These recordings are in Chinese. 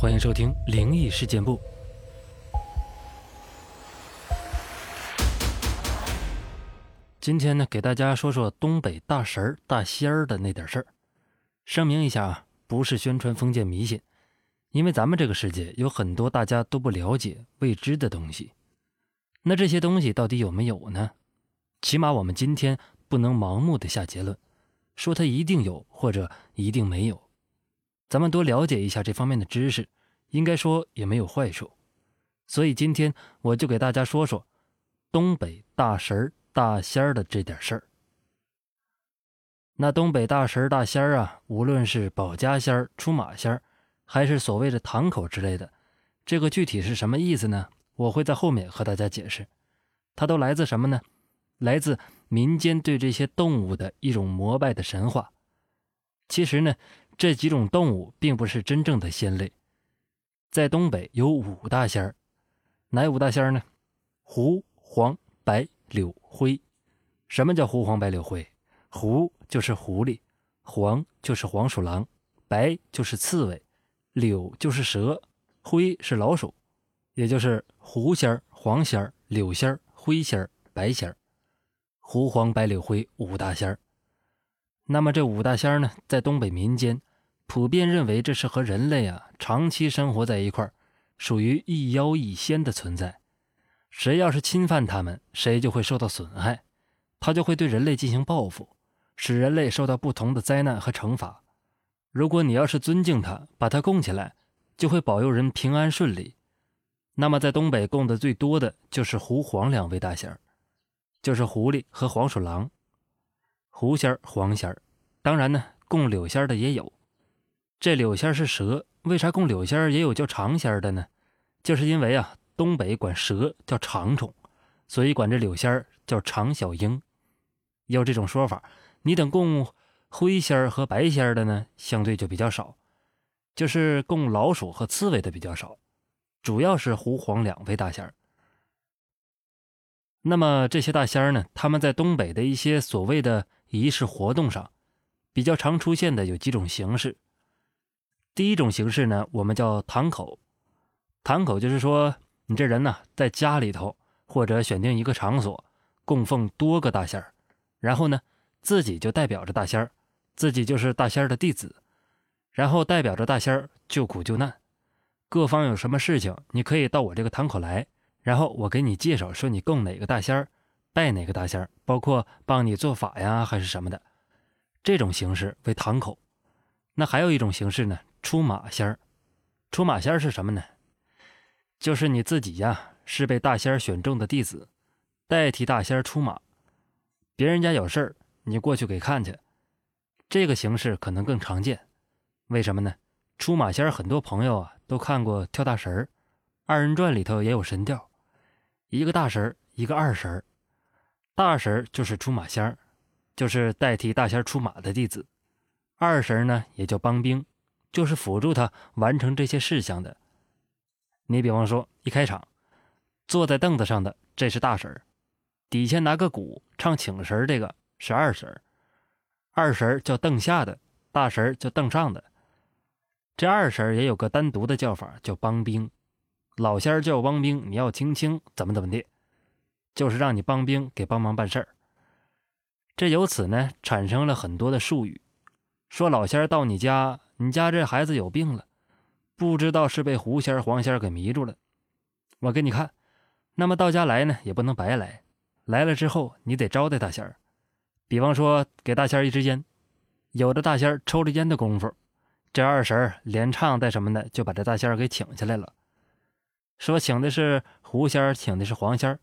欢迎收听《灵异事件部》。今天呢，给大家说说东北大神儿、大仙儿的那点事儿。声明一下啊，不是宣传封建迷信，因为咱们这个世界有很多大家都不了解、未知的东西。那这些东西到底有没有呢？起码我们今天不能盲目的下结论，说它一定有或者一定没有。咱们多了解一下这方面的知识，应该说也没有坏处。所以今天我就给大家说说东北大神儿、大仙儿的这点事儿。那东北大神儿、大仙儿啊，无论是保家仙儿、出马仙儿，还是所谓的堂口之类的，这个具体是什么意思呢？我会在后面和大家解释。它都来自什么呢？来自民间对这些动物的一种膜拜的神话。其实呢。这几种动物并不是真正的仙类，在东北有五大仙儿，哪五大仙儿呢？狐、黄、白、柳、灰。什么叫狐、黄、白、柳、灰？狐就是狐狸，黄就是黄鼠狼，白就是刺猬，柳就是蛇，灰是老鼠，也就是狐仙儿、黄仙儿、柳仙儿、灰仙儿、白仙儿。狐、黄、白、柳、灰五大仙儿。那么这五大仙儿呢，在东北民间。普遍认为这是和人类啊长期生活在一块儿，属于一妖一仙的存在。谁要是侵犯他们，谁就会受到损害，他就会对人类进行报复，使人类受到不同的灾难和惩罚。如果你要是尊敬他，把他供起来，就会保佑人平安顺利。那么在东北供的最多的就是狐黄两位大仙儿，就是狐狸和黄鼠狼。狐仙儿、黄仙儿，当然呢，供柳仙儿的也有。这柳仙是蛇，为啥供柳仙也有叫长仙的呢？就是因为啊，东北管蛇叫长虫，所以管这柳仙叫长小鹰。有这种说法。你等供灰仙和白仙的呢，相对就比较少，就是供老鼠和刺猬的比较少，主要是狐黄两位大仙。那么这些大仙呢，他们在东北的一些所谓的仪式活动上，比较常出现的有几种形式。第一种形式呢，我们叫堂口。堂口就是说，你这人呢，在家里头或者选定一个场所，供奉多个大仙儿，然后呢，自己就代表着大仙儿，自己就是大仙儿的弟子，然后代表着大仙儿救苦救难。各方有什么事情，你可以到我这个堂口来，然后我给你介绍，说你供哪个大仙儿，拜哪个大仙儿，包括帮你做法呀，还是什么的。这种形式为堂口。那还有一种形式呢？出马仙儿，出马仙儿是什么呢？就是你自己呀，是被大仙儿选中的弟子，代替大仙儿出马。别人家有事儿，你过去给看去。这个形式可能更常见。为什么呢？出马仙儿很多朋友啊都看过跳大神儿，二人转里头也有神调，一个大神儿，一个二神儿。大神儿就是出马仙儿，就是代替大仙儿出马的弟子。二神儿呢也叫帮兵。就是辅助他完成这些事项的。你比方说，一开场，坐在凳子上的这是大婶儿，底下拿个鼓唱请神儿，这个是二婶儿。二婶儿叫凳下的，大婶儿叫凳上的。这二婶儿也有个单独的叫法，叫帮兵。老仙儿叫帮兵，你要听清怎么怎么的，就是让你帮兵给帮忙办事儿。这由此呢，产生了很多的术语，说老仙儿到你家。你家这孩子有病了，不知道是被狐仙黄仙给迷住了。我给你看，那么到家来呢，也不能白来，来了之后你得招待大仙儿。比方说给大仙儿一支烟，有的大仙儿抽着烟的功夫，这二婶儿连唱带什么的就把这大仙儿给请下来了，说请的是狐仙儿，请的是黄仙儿。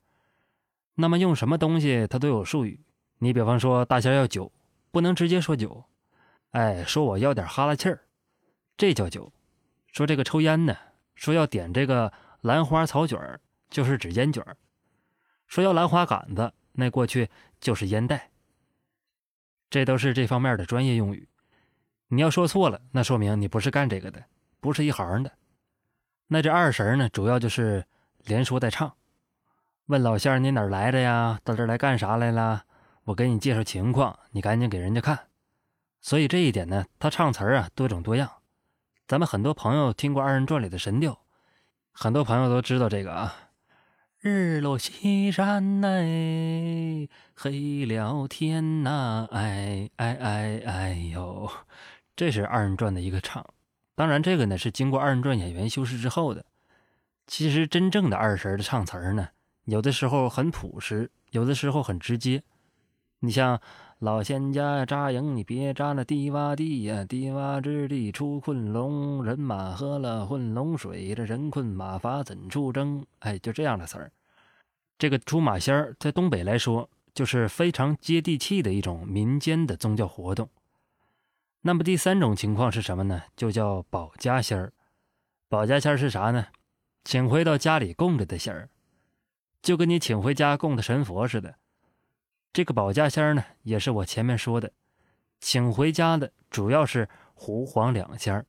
那么用什么东西他都有术语。你比方说大仙儿要酒，不能直接说酒，哎，说我要点哈喇气儿。这叫酒，说这个抽烟呢，说要点这个兰花草卷儿，就是指烟卷儿；说要兰花杆子，那过去就是烟袋。这都是这方面的专业用语。你要说错了，那说明你不是干这个的，不是一行的。那这二婶呢，主要就是连说带唱，问老仙儿你哪来的呀？到这来干啥来了？我给你介绍情况，你赶紧给人家看。所以这一点呢，他唱词儿啊多种多样。咱们很多朋友听过二人转里的神调，很多朋友都知道这个啊。日落西山哎，黑了天呐，哎哎哎哎呦，这是二人转的一个唱。当然，这个呢是经过二人转演员修饰之后的。其实真正的二神的唱词呢，有的时候很朴实，有的时候很直接。你像老仙家扎营，你别扎那低洼地呀，低洼之地出困龙，人马喝了混龙水，这人困马乏怎出征？哎，就这样的词儿。这个出马仙儿在东北来说，就是非常接地气的一种民间的宗教活动。那么第三种情况是什么呢？就叫保家仙儿。保家仙儿是啥呢？请回到家里供着的仙儿，就跟你请回家供的神佛似的。这个保家仙呢，也是我前面说的，请回家的主要是胡黄两仙儿。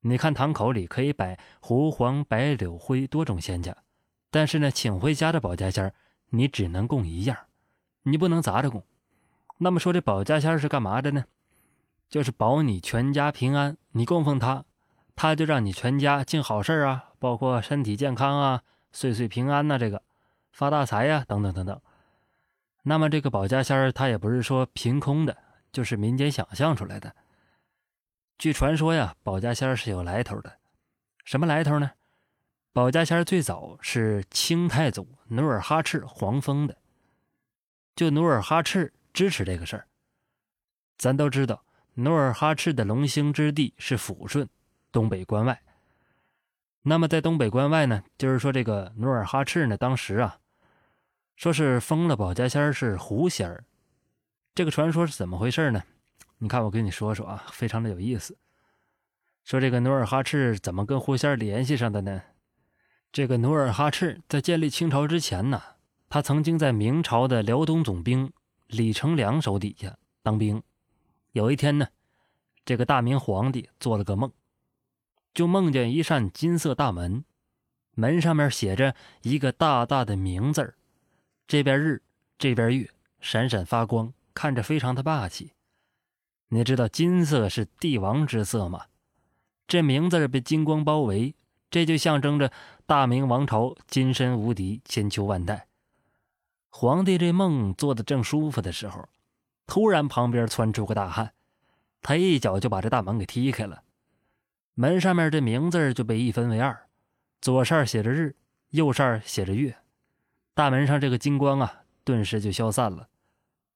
你看堂口里可以摆胡黄白柳灰多种仙家，但是呢，请回家的保家仙儿你只能供一样，你不能砸着供。那么说这保家仙是干嘛的呢？就是保你全家平安，你供奉他，他就让你全家尽好事啊，包括身体健康啊、岁岁平安呐，这个发大财呀，等等等等。那么这个保家仙儿，他也不是说凭空的，就是民间想象出来的。据传说呀，保家仙儿是有来头的。什么来头呢？保家仙儿最早是清太祖努尔哈赤皇封的，就努尔哈赤支持这个事儿。咱都知道，努尔哈赤的龙兴之地是抚顺，东北关外。那么在东北关外呢，就是说这个努尔哈赤呢，当时啊。说是封了保家仙儿是狐仙儿，这个传说是怎么回事呢？你看我跟你说说啊，非常的有意思。说这个努尔哈赤怎么跟狐仙联系上的呢？这个努尔哈赤在建立清朝之前呢，他曾经在明朝的辽东总兵李成梁手底下当兵。有一天呢，这个大明皇帝做了个梦，就梦见一扇金色大门，门上面写着一个大大的名字儿。这边日，这边月，闪闪发光，看着非常的霸气。你知道金色是帝王之色吗？这名字被金光包围，这就象征着大明王朝金身无敌，千秋万代。皇帝这梦做的正舒服的时候，突然旁边窜出个大汉，他一脚就把这大门给踢开了，门上面这名字就被一分为二，左扇写着日，右扇写着月。大门上这个金光啊，顿时就消散了，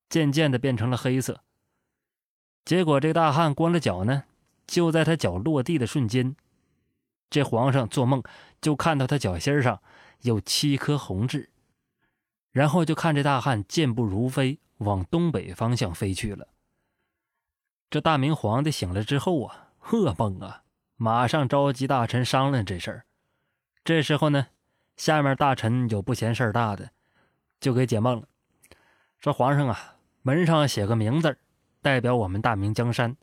渐渐的变成了黑色。结果这大汉光着脚呢，就在他脚落地的瞬间，这皇上做梦就看到他脚心上有七颗红痣，然后就看这大汉健步如飞往东北方向飞去了。这大明皇帝醒了之后啊，呵嘣啊，马上召集大臣商量这事儿。这时候呢。下面大臣有不嫌事儿大的，就给解梦了，说：“皇上啊，门上写个名字，代表我们大明江山。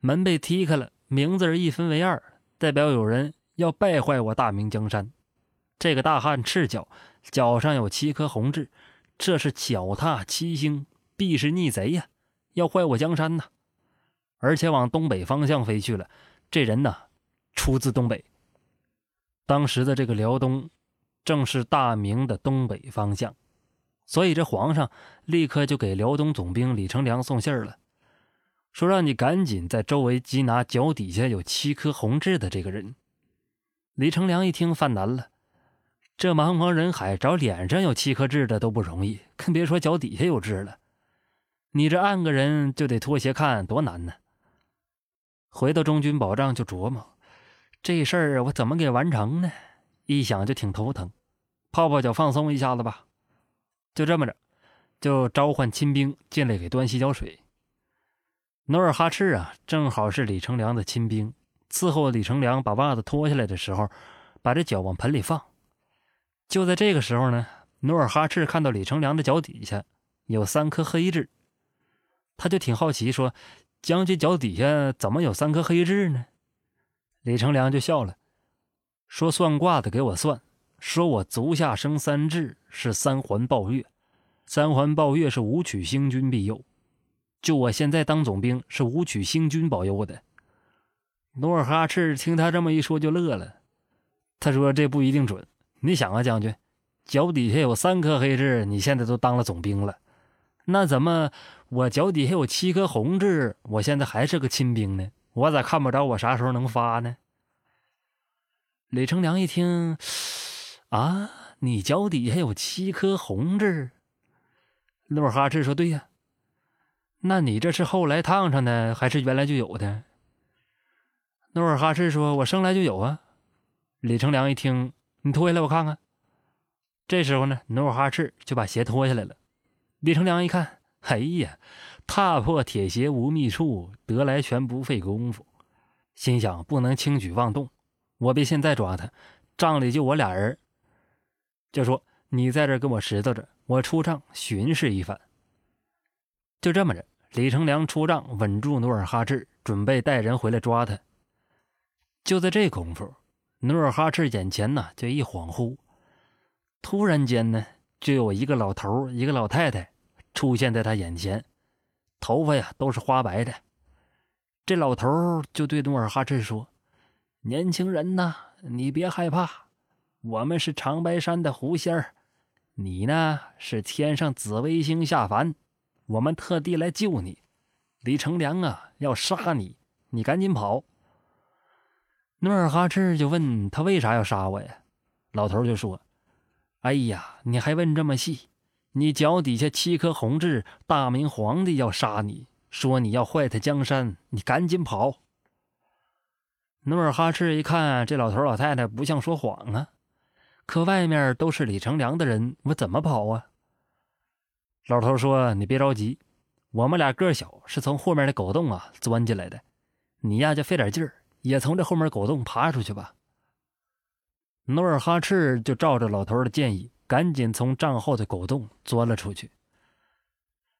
门被踢开了，名字一分为二，代表有人要败坏我大明江山。这个大汉赤脚，脚上有七颗红痣，这是脚踏七星，必是逆贼呀，要坏我江山呐！而且往东北方向飞去了。这人呢，出自东北，当时的这个辽东。”正是大明的东北方向，所以这皇上立刻就给辽东总兵李成梁送信儿了，说让你赶紧在周围缉拿脚底下有七颗红痣的这个人。李成梁一听犯难了，这茫茫人海找脸上有七颗痣的都不容易，更别说脚底下有痣了。你这按个人就得脱鞋看，多难呢！回到中军保障就琢磨，这事儿我怎么给完成呢？一想就挺头疼，泡泡脚放松一下子吧。就这么着，就召唤亲兵进来给端洗脚水。努尔哈赤啊，正好是李成梁的亲兵，伺候李成梁把袜子脱下来的时候，把这脚往盆里放。就在这个时候呢，努尔哈赤看到李成梁的脚底下有三颗黑痣，他就挺好奇，说：“将军脚底下怎么有三颗黑痣呢？”李成梁就笑了。说算卦的给我算，说我足下生三痣是三环抱月，三环抱月是武曲星君庇佑，就我现在当总兵是武曲星君保佑的。努尔哈赤听他这么一说就乐了，他说：“这不一定准。你想啊，将军，脚底下有三颗黑痣，你现在都当了总兵了，那怎么我脚底下有七颗红痣，我现在还是个亲兵呢？我咋看不着我啥时候能发呢？”李成梁一听，啊，你脚底下有七颗红痣。努尔哈赤说：“对呀，那你这是后来烫上的，还是原来就有的？”努尔哈赤说：“我生来就有啊。”李成梁一听：“你脱下来我看看。”这时候呢，努尔哈赤就把鞋脱下来了。李成梁一看：“哎呀，踏破铁鞋无觅处，得来全不费功夫。”心想：“不能轻举妄动，我别现在抓他，帐里就我俩人。”就说：“你在这跟我石头着。”我出帐巡视一番，就这么着，李成梁出帐稳住努尔哈赤，准备带人回来抓他。就在这功夫，努尔哈赤眼前呢就一恍惚，突然间呢就有一个老头一个老太太出现在他眼前，头发呀都是花白的。这老头就对努尔哈赤说：“年轻人呐，你别害怕，我们是长白山的狐仙儿。”你呢是天上紫微星下凡，我们特地来救你。李成梁啊要杀你，你赶紧跑。努尔哈赤就问他为啥要杀我呀？老头就说：“哎呀，你还问这么细？你脚底下七颗红痣，大明皇帝要杀你，说你要坏他江山，你赶紧跑。”努尔哈赤一看这老头老太太不像说谎啊。可外面都是李成梁的人，我怎么跑啊？老头说：“你别着急，我们俩个小，是从后面的狗洞啊钻进来的。你呀就费点劲儿，也从这后面狗洞爬出去吧。”努尔哈赤就照着老头的建议，赶紧从帐后的狗洞钻了出去。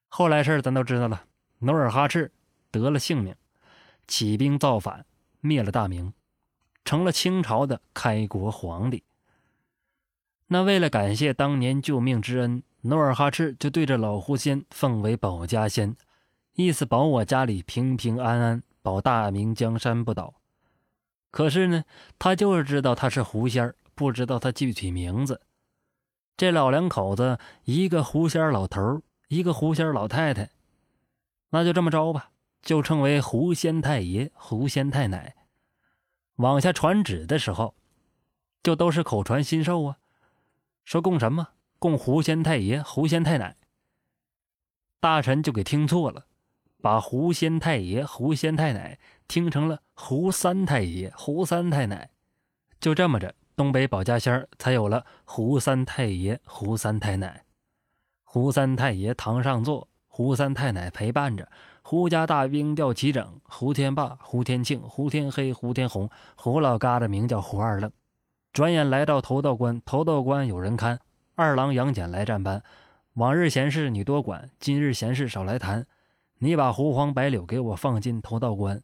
后来事儿咱都知道了，努尔哈赤得了性命，起兵造反，灭了大明，成了清朝的开国皇帝。那为了感谢当年救命之恩，努尔哈赤就对着老狐仙奉为保家仙，意思保我家里平平安安，保大明江山不倒。可是呢，他就是知道他是狐仙不知道他具体名字。这老两口子，一个狐仙老头一个狐仙老太太，那就这么着吧，就称为狐仙太爷、狐仙太奶。往下传旨的时候，就都是口传心授啊。说供什么？供狐仙太爷、狐仙太奶。大臣就给听错了，把狐仙太爷、狐仙太奶听成了胡三太爷、胡三太奶。就这么着，东北保家仙才有了胡三太爷、胡三太奶。胡三太爷堂上坐，胡三太奶陪伴着。胡家大兵调齐整，胡天霸、胡天庆、胡天黑、胡天红，胡老疙瘩名叫胡二愣。转眼来到头道关，头道关有人看。二郎杨戬来站班。往日闲事你多管，今日闲事少来谈。你把胡黄白柳给我放进头道关。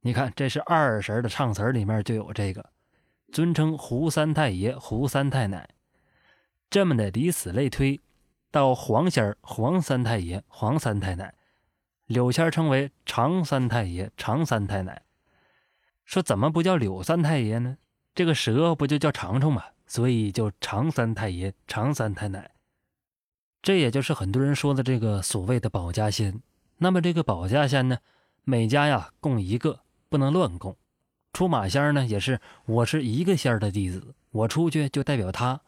你看，这是二神的唱词里面就有这个，尊称胡三太爷、胡三太奶。这么的，以此类推，到黄仙儿黄三太爷、黄三太奶，柳仙称为常三太爷、常三太奶。说怎么不叫柳三太爷呢？这个蛇不就叫长虫吗？所以就长三太爷、长三太奶，这也就是很多人说的这个所谓的保家仙。那么这个保家仙呢，每家呀供一个，不能乱供。出马仙呢，也是我是一个仙的弟子，我出去就代表他。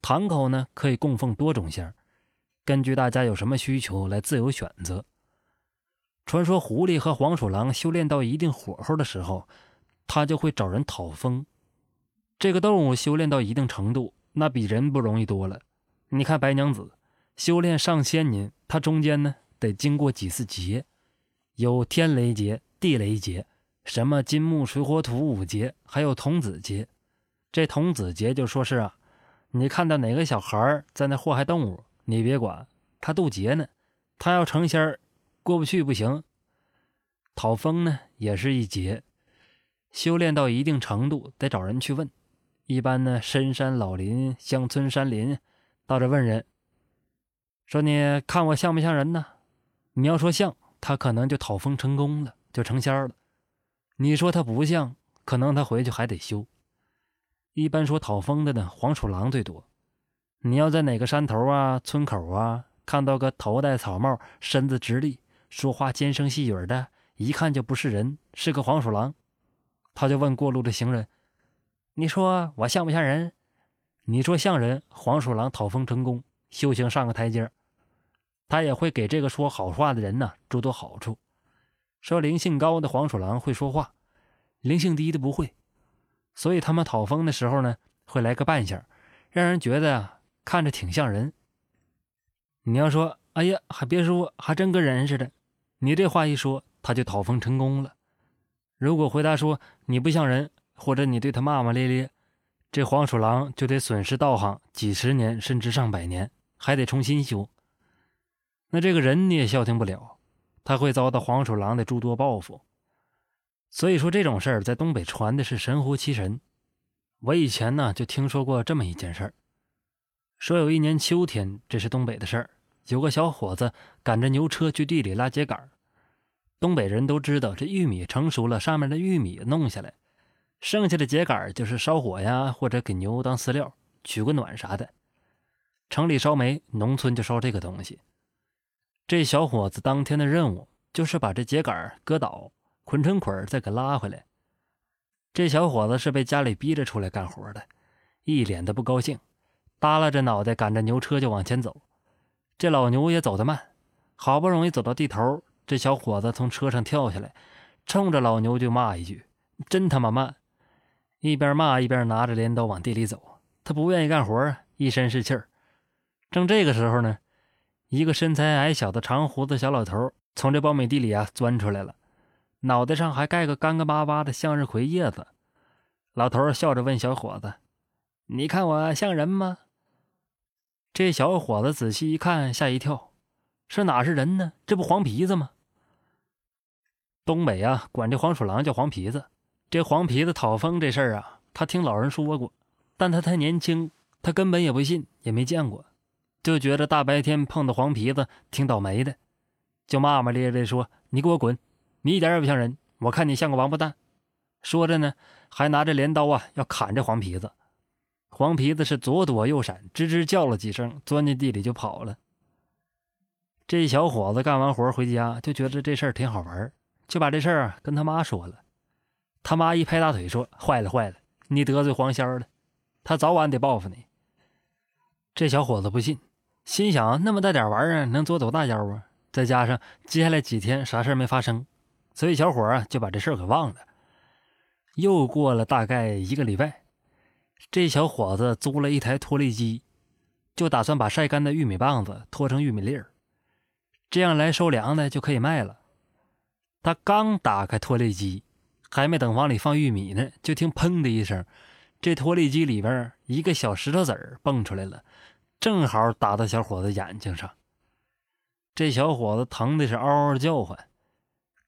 堂口呢可以供奉多种仙，根据大家有什么需求来自由选择。传说狐狸和黄鼠狼修炼到一定火候的时候，他就会找人讨封。这个动物修炼到一定程度，那比人不容易多了。你看白娘子修炼上千年，她中间呢得经过几次劫，有天雷劫、地雷劫，什么金木水火土五劫，还有童子劫。这童子劫就说是啊，你看到哪个小孩在那祸害动物，你别管，他渡劫呢，他要成仙过不去不行。讨封呢也是一劫，修炼到一定程度得找人去问。一般呢，深山老林、乡村山林，到这问人，说你看我像不像人呢？你要说像，他可能就讨封成功了，就成仙了。你说他不像，可能他回去还得修。一般说讨封的呢，黄鼠狼最多。你要在哪个山头啊、村口啊，看到个头戴草帽、身子直立、说话尖声细语的，一看就不是人，是个黄鼠狼。他就问过路的行人：“你说我像不像人？”你说像人，黄鼠狼讨风成功，修行上个台阶。他也会给这个说好话的人呢诸多好处。说灵性高的黄鼠狼会说话，灵性低的不会，所以他们讨风的时候呢，会来个扮相，让人觉得啊。看着挺像人。你要说，哎呀，还别说，还真跟人似的。你这话一说，他就讨风成功了。如果回答说你不像人，或者你对他骂骂咧咧，这黄鼠狼就得损失道行几十年，甚至上百年，还得重新修。那这个人你也消停不了，他会遭到黄鼠狼的诸多报复。所以说这种事儿在东北传的是神乎其神。我以前呢就听说过这么一件事儿。说有一年秋天，这是东北的事儿。有个小伙子赶着牛车去地里拉秸秆东北人都知道，这玉米成熟了，上面的玉米弄下来，剩下的秸秆就是烧火呀，或者给牛当饲料，取个暖啥的。城里烧煤，农村就烧这个东西。这小伙子当天的任务就是把这秸秆割倒，捆成捆再给拉回来。这小伙子是被家里逼着出来干活的，一脸的不高兴。耷拉着脑袋赶着牛车就往前走，这老牛也走得慢，好不容易走到地头，这小伙子从车上跳下来，冲着老牛就骂一句：“真他妈慢！”一边骂一边拿着镰刀往地里走。他不愿意干活，一身是气儿。正这个时候呢，一个身材矮小的长胡子小老头从这苞米地里啊钻出来了，脑袋上还盖个干干巴巴的向日葵叶子。老头笑着问小伙子：“你看我像人吗？”这小伙子仔细一看，吓一跳，这哪是人呢？这不黄皮子吗？东北啊，管这黄鼠狼叫黄皮子。这黄皮子讨风这事儿啊，他听老人说过，但他太年轻，他根本也不信，也没见过，就觉得大白天碰到黄皮子挺倒霉的，就骂骂咧咧说：“你给我滚！你一点也不像人，我看你像个王八蛋。”说着呢，还拿着镰刀啊要砍这黄皮子。黄皮子是左躲右闪，吱吱叫了几声，钻进地里就跑了。这小伙子干完活回家，就觉得这事儿挺好玩，就把这事儿跟他妈说了。他妈一拍大腿说：“坏了坏了，你得罪黄仙了，他早晚得报复你。”这小伙子不信，心想那么大点玩意儿能做多大妖啊？再加上接下来几天啥事没发生，所以小伙啊就把这事儿给忘了。又过了大概一个礼拜。这小伙子租了一台脱粒机，就打算把晒干的玉米棒子脱成玉米粒儿，这样来收粮的就可以卖了。他刚打开脱粒机，还没等往里放玉米呢，就听“砰”的一声，这脱粒机里边一个小石头子儿蹦出来了，正好打到小伙子眼睛上。这小伙子疼的是嗷嗷叫唤，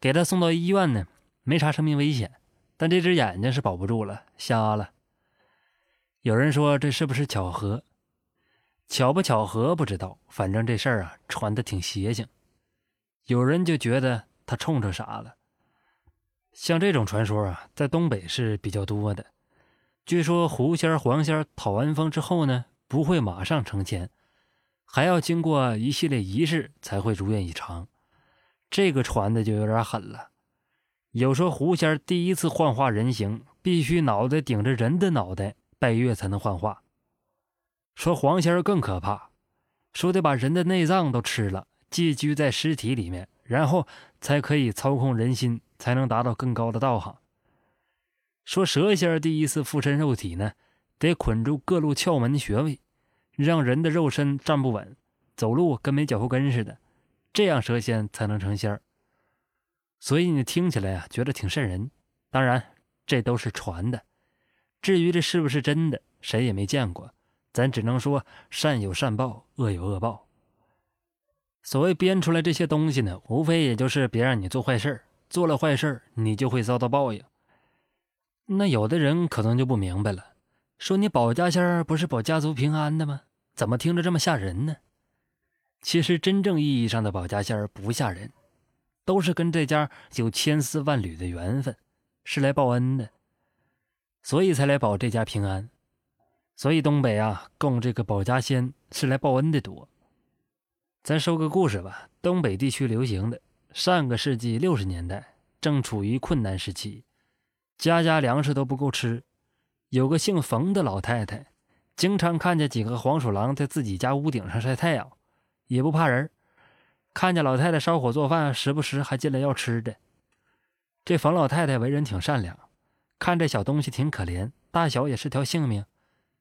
给他送到医院呢，没啥生命危险，但这只眼睛是保不住了，瞎了。有人说这是不是巧合？巧不巧合不知道，反正这事儿啊传的挺邪性。有人就觉得他冲着啥了。像这种传说啊，在东北是比较多的。据说狐仙、黄仙讨完风之后呢，不会马上成仙，还要经过一系列仪式才会如愿以偿。这个传的就有点狠了。有说狐仙第一次幻化人形，必须脑袋顶着人的脑袋。拜月才能幻化。说黄仙更可怕，说得把人的内脏都吃了，寄居在尸体里面，然后才可以操控人心，才能达到更高的道行。说蛇仙第一次附身肉体呢，得捆住各路窍门穴位，让人的肉身站不稳，走路跟没脚后跟似的，这样蛇仙才能成仙。所以你听起来啊，觉得挺瘆人。当然，这都是传的。至于这是不是真的，谁也没见过，咱只能说善有善报，恶有恶报。所谓编出来这些东西呢，无非也就是别让你做坏事做了坏事你就会遭到报应。那有的人可能就不明白了，说你保家仙不是保家族平安的吗？怎么听着这么吓人呢？其实真正意义上的保家仙不吓人，都是跟这家有千丝万缕的缘分，是来报恩的，所以才来保这家平安。所以东北啊，供这个保家仙是来报恩的多。咱说个故事吧，东北地区流行的，上个世纪六十年代，正处于困难时期，家家粮食都不够吃。有个姓冯的老太太，经常看见几个黄鼠狼在自己家屋顶上晒太阳，也不怕人。看见老太太烧火做饭，时不时还进来要吃的。这冯老太太为人挺善良，看这小东西挺可怜，大小也是条性命，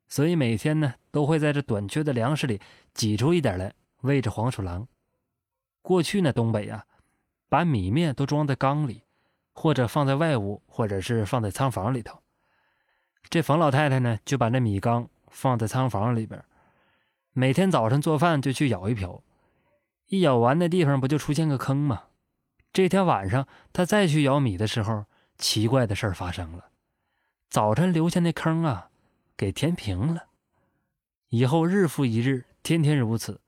所以每天呢都会在这短缺的粮食里挤出一点来。喂着黄鼠狼。过去呢，东北啊，把米面都装在缸里，或者放在外屋，或者是放在仓房里头。这冯老太太呢，就把那米缸放在仓房里边，每天早上做饭就去舀一瓢，一舀完那地方不就出现个坑吗？这天晚上她再去舀米的时候，奇怪的事儿发生了，早晨留下那坑啊，给填平了。以后日复一日，天天如此。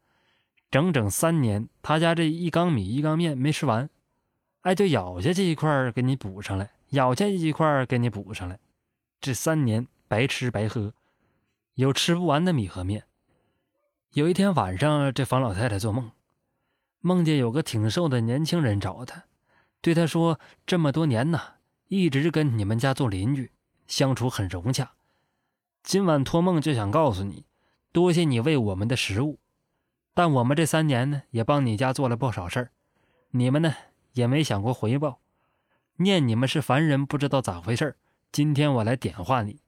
整整三年，他家这一缸米一缸面没吃完，哎，就咬下去一块给你补上来，咬下去一块给你补上来，这三年白吃白喝，有吃不完的米和面。有一天晚上，这房老太太做梦，梦见有个挺瘦的年轻人找她，对她说：“这么多年呐，一直跟你们家做邻居，相处很融洽。今晚托梦就想告诉你，多谢你喂我们的食物。”但我们这三年呢，也帮你家做了不少事儿，你们呢也没想过回报，念你们是凡人，不知道咋回事今天我来点化你，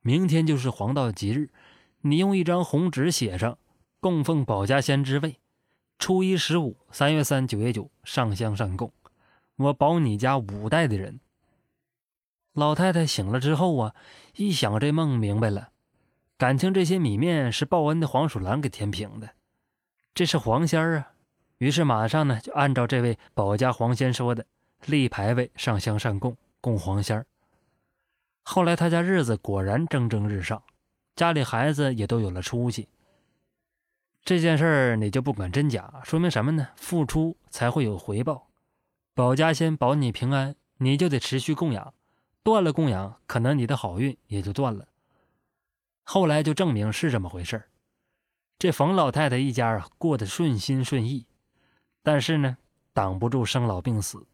明天就是黄道吉日，你用一张红纸写上“供奉保家仙之位”，初一十五、三月三、九月九上香上供，我保你家五代的人。老太太醒了之后啊，一想这梦明白了，感情这些米面是报恩的黄鼠狼给填平的。这是黄仙儿啊，于是马上呢就按照这位保家黄仙说的立牌位、上香上供供黄仙儿。后来他家日子果然蒸蒸日上，家里孩子也都有了出息。这件事儿你就不管真假，说明什么呢？付出才会有回报。保家仙保你平安，你就得持续供养，断了供养，可能你的好运也就断了。后来就证明是这么回事儿。这冯老太太一家啊，过得顺心顺意，但是呢，挡不住生老病死。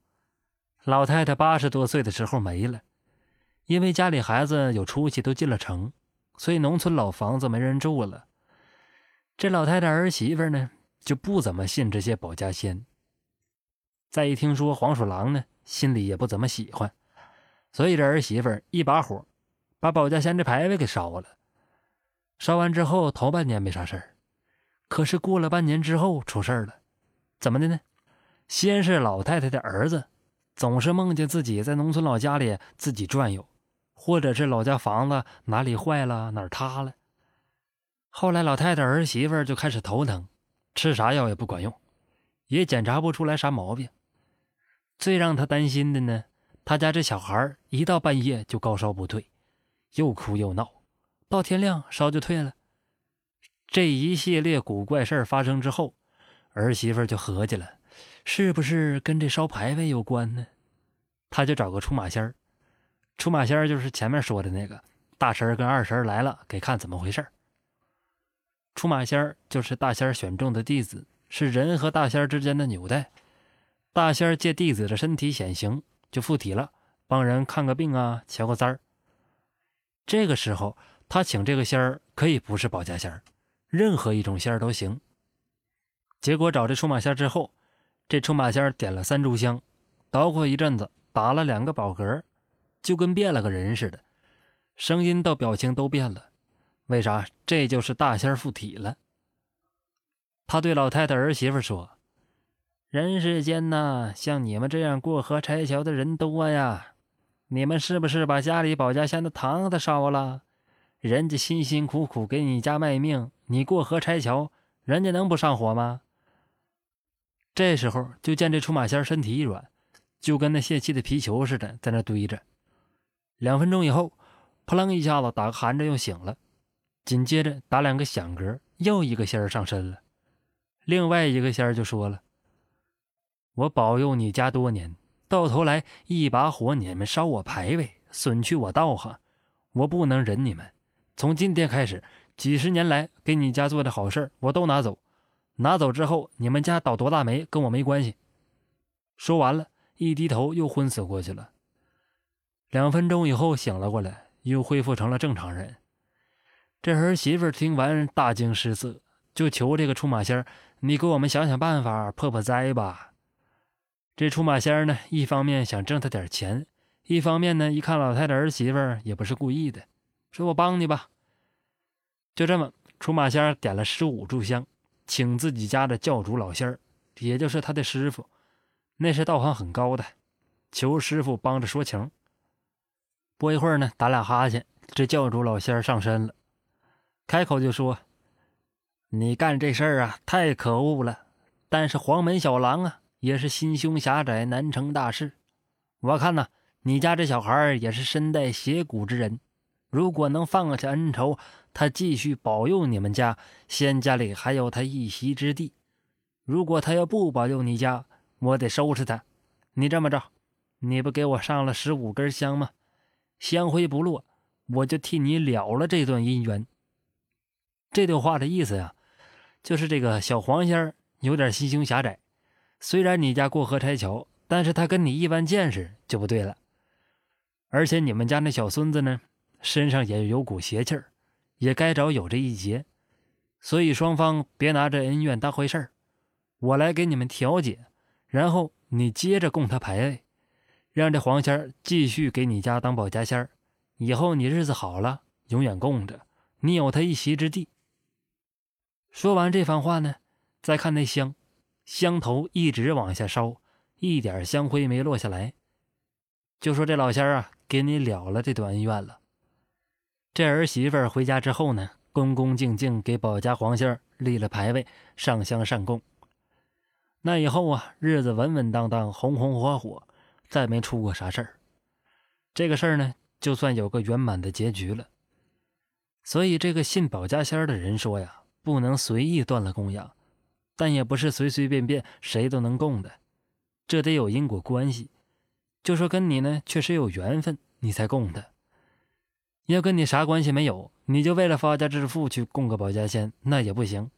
老太太八十多岁的时候没了，因为家里孩子有出息，都进了城，所以农村老房子没人住了。这老太太儿媳妇呢，就不怎么信这些保家仙。再一听说黄鼠狼呢，心里也不怎么喜欢，所以这儿媳妇一把火，把保家仙这牌位给烧了。烧完之后，头半年没啥事儿。可是过了半年之后出事儿了，怎么的呢？先是老太太的儿子总是梦见自己在农村老家里自己转悠，或者是老家房子哪里坏了哪儿塌了。后来老太太儿媳妇就开始头疼，吃啥药也不管用，也检查不出来啥毛病。最让她担心的呢，她家这小孩一到半夜就高烧不退，又哭又闹，到天亮烧就退了。这一系列古怪事儿发生之后，儿媳妇就合计了，是不是跟这烧牌位有关呢？他就找个出马仙儿，出马仙儿就是前面说的那个大神跟二神来了，给看怎么回事出马仙儿就是大仙选中的弟子，是人和大仙之间的纽带。大仙借弟子的身体显形，就附体了，帮人看个病啊，瞧个灾儿。这个时候，他请这个仙儿可以不是保家仙儿。任何一种仙儿都行。结果找这出马仙之后，这出马仙点了三炷香，捣鼓一阵子，打了两个饱嗝，就跟变了个人似的，声音到表情都变了。为啥？这就是大仙附体了。他对老太太儿媳妇说：“人世间呐，像你们这样过河拆桥的人多呀，你们是不是把家里保家仙的堂子烧了？人家辛辛苦苦给你家卖命。”你过河拆桥，人家能不上火吗？这时候就见这出马仙身体一软，就跟那泄气的皮球似的，在那堆着。两分钟以后，扑棱一下子打个寒颤又醒了，紧接着打两个响嗝，又一个仙儿上身了。另外一个仙儿就说了：“我保佑你家多年，到头来一把火你们烧我牌位，损去我道行，我不能忍你们。从今天开始，几十年来给你家做的好事我都拿走，拿走之后你们家倒多大霉跟我没关系。说完了，一低头又昏死过去了。两分钟以后醒了过来，又恢复成了正常人。这儿媳妇听完大惊失色，就求这个出马仙儿：“你给我们想想办法破破灾吧。”这出马仙儿呢，一方面想挣他点钱，一方面呢，一看老太太儿媳妇也不是故意的，说我帮你吧。就这么，出马仙儿点了十五炷香，请自己家的教主老仙儿，也就是他的师傅，那是道行很高的，求师傅帮着说情。不一会儿呢，打俩哈欠，这教主老仙儿上身了，开口就说：“你干这事儿啊，太可恶了！但是黄门小郎啊，也是心胸狭窄，难成大事。我看呐，你家这小孩也是身带邪骨之人，如果能放下恩仇，他继续保佑你们家，仙家里还有他一席之地；如果他要不保佑你家，我得收拾他。你这么着，你不给我上了十五根香吗？”香灰不落，我就替你了了这段姻缘。这段话的意思呀，就是这个小黄仙儿有点心胸狭窄。虽然你家过河拆桥，但是他跟你一般见识就不对了。而且你们家那小孙子呢，身上也有股邪气儿，也该着有这一劫。所以双方别拿这恩怨当回事儿，我来给你们调解，然后你接着供他牌位。让这黄仙儿继续给你家当保家仙儿，以后你日子好了，永远供着你，有他一席之地。说完这番话呢，再看那香，香头一直往下烧，一点香灰没落下来。就说这老仙儿啊，给你了了这段恩怨了。这儿媳妇回家之后呢，恭恭敬敬给保家黄仙立了牌位，上香上供。那以后啊，日子稳稳当当，红红火火。再没出过啥事儿，这个事儿呢，就算有个圆满的结局了。所以，这个信保家仙的人说呀，不能随意断了供养，但也不是随随便便谁都能供的，这得有因果关系。就说跟你呢确实有缘分，你才供的；要跟你啥关系没有，你就为了发家致富去供个保家仙，那也不行。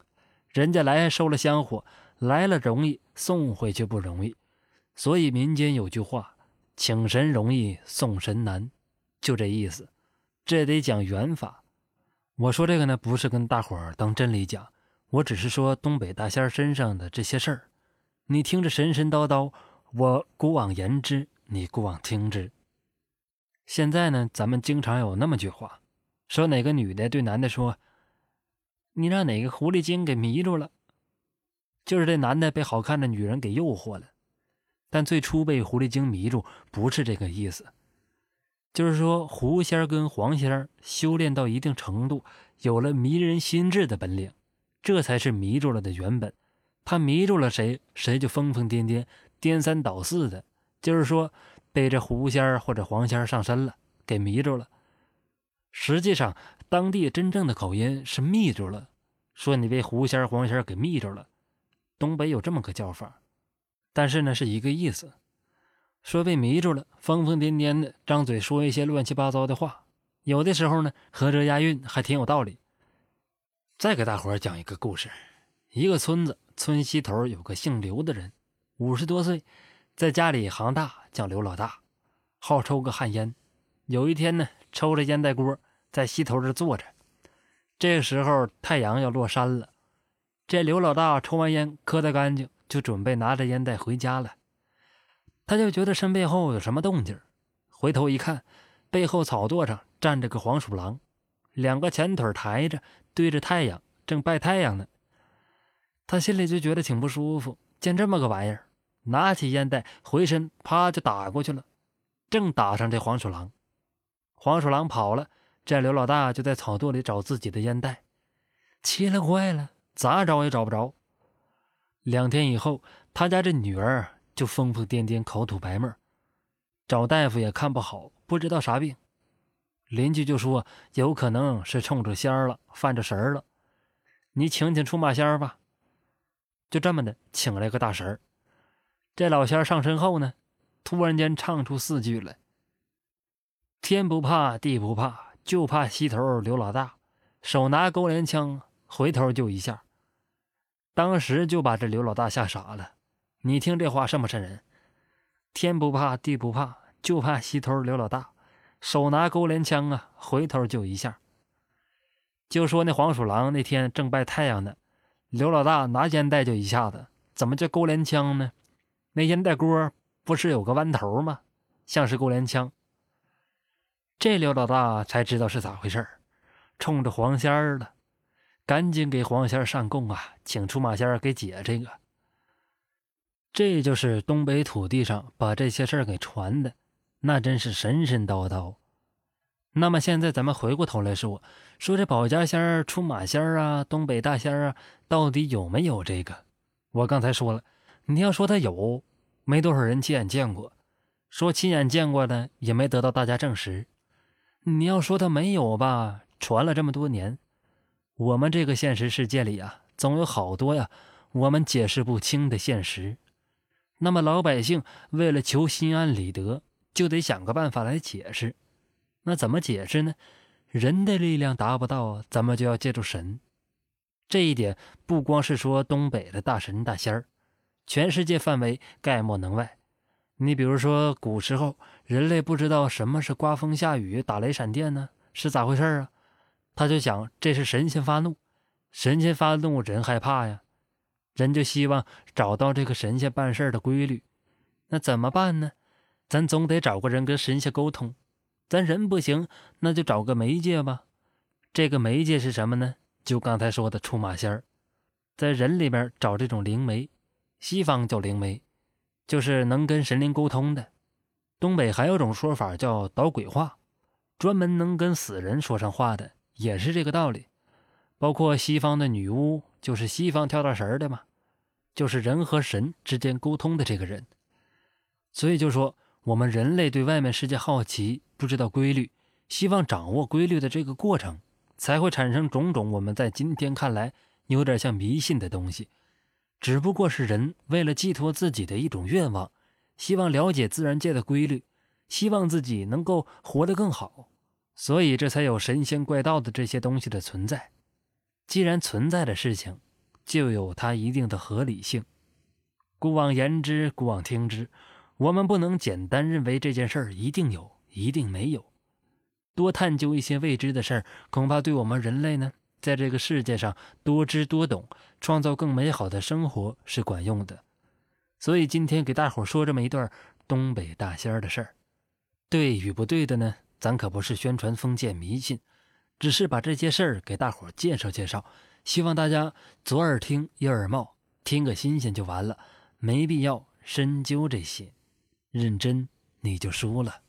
人家来收了香火，来了容易，送回去不容易。所以民间有句话：“请神容易送神难”，就这意思。这得讲缘法。我说这个呢，不是跟大伙儿当真理讲，我只是说东北大仙身上的这些事儿。你听着神神叨叨，我姑往言之，你姑往听之。现在呢，咱们经常有那么句话，说哪个女的对男的说：“你让哪个狐狸精给迷住了。”就是这男的被好看的女人给诱惑了。但最初被狐狸精迷住，不是这个意思，就是说狐仙跟黄仙修炼到一定程度，有了迷人心智的本领，这才是迷住了的原本。他迷住了谁，谁就疯疯癫癫、颠三倒四的，就是说被这狐仙或者黄仙上身了，给迷住了。实际上，当地真正的口音是迷住了，说你被狐仙、黄仙给迷住了。东北有这么个叫法。但是呢，是一个意思，说被迷住了，疯疯癫癫的，张嘴说一些乱七八糟的话，有的时候呢，合辙押韵，还挺有道理。再给大伙儿讲一个故事：一个村子，村西头有个姓刘的人，五十多岁，在家里行大，叫刘老大，好抽个旱烟。有一天呢，抽着烟袋锅，在西头这坐着。这个时候太阳要落山了，这刘老大抽完烟，磕得干净。就准备拿着烟袋回家了，他就觉得身背后有什么动静，回头一看，背后草垛上站着个黄鼠狼，两个前腿抬着，对着太阳，正拜太阳呢。他心里就觉得挺不舒服，见这么个玩意儿，拿起烟袋，回身啪就打过去了，正打上这黄鼠狼。黄鼠狼跑了，这刘老大就在草垛里找自己的烟袋，奇了怪了，咋找也找不着。两天以后，他家这女儿就疯疯癫癫、口吐白沫，找大夫也看不好，不知道啥病。邻居就说有可能是冲着仙儿了，犯着神儿了。你请请出马仙儿吧。就这么的，请来个大神儿。这老仙儿上身后呢，突然间唱出四句来：“天不怕地不怕，就怕西头刘老大，手拿钩镰枪，回头就一下。”当时就把这刘老大吓傻了。你听这话瘆不瘆人？天不怕地不怕，就怕西头刘老大，手拿钩镰枪啊，回头就一下。就说那黄鼠狼那天正拜太阳呢，刘老大拿烟袋就一下子，怎么叫钩镰枪呢？那烟袋锅不是有个弯头吗？像是钩镰枪。这刘老大才知道是咋回事冲着黄仙儿了，赶紧给黄仙儿上供啊，请出马仙儿给解这个。这就是东北土地上把这些事儿给传的，那真是神神叨叨。那么现在咱们回过头来说，说这保家仙儿、出马仙儿啊，东北大仙儿啊，到底有没有这个？我刚才说了，你要说他有，没多少人亲眼见过；说亲眼见过的，也没得到大家证实。你要说他没有吧，传了这么多年，我们这个现实世界里啊，总有好多呀，我们解释不清的现实。那么老百姓为了求心安理得，就得想个办法来解释。那怎么解释呢？人的力量达不到，咱们就要借助神。这一点不光是说东北的大神大仙儿，全世界范围概莫能外。你比如说古时候，人类不知道什么是刮风下雨、打雷闪电呢，是咋回事啊？他就想这是神仙发怒，神仙发怒人害怕呀，人就希望找到这个神仙办事的规律。那怎么办呢？咱总得找个人跟神仙沟通。咱人不行，那就找个媒介吧。这个媒介是什么呢？就刚才说的出马仙儿，在人里边找这种灵媒，西方叫灵媒，就是能跟神灵沟通的。东北还有种说法叫捣鬼话，专门能跟死人说上话的，也是这个道理。包括西方的女巫，就是西方跳大神的嘛，就是人和神之间沟通的这个人。所以就说。我们人类对外面世界好奇，不知道规律，希望掌握规律的这个过程，才会产生种种我们在今天看来有点像迷信的东西。只不过是人为了寄托自己的一种愿望，希望了解自然界的规律，希望自己能够活得更好，所以这才有神仙怪道的这些东西的存在。既然存在的事情，就有它一定的合理性。古往言之，古往听之。我们不能简单认为这件事儿一定有，一定没有。多探究一些未知的事儿，恐怕对我们人类呢，在这个世界上多知多懂，创造更美好的生活是管用的。所以今天给大伙说这么一段东北大仙儿的事儿，对与不对的呢？咱可不是宣传封建迷信，只是把这些事儿给大伙介绍介绍，希望大家左耳听右耳冒，听个新鲜就完了，没必要深究这些。认真，你就输了。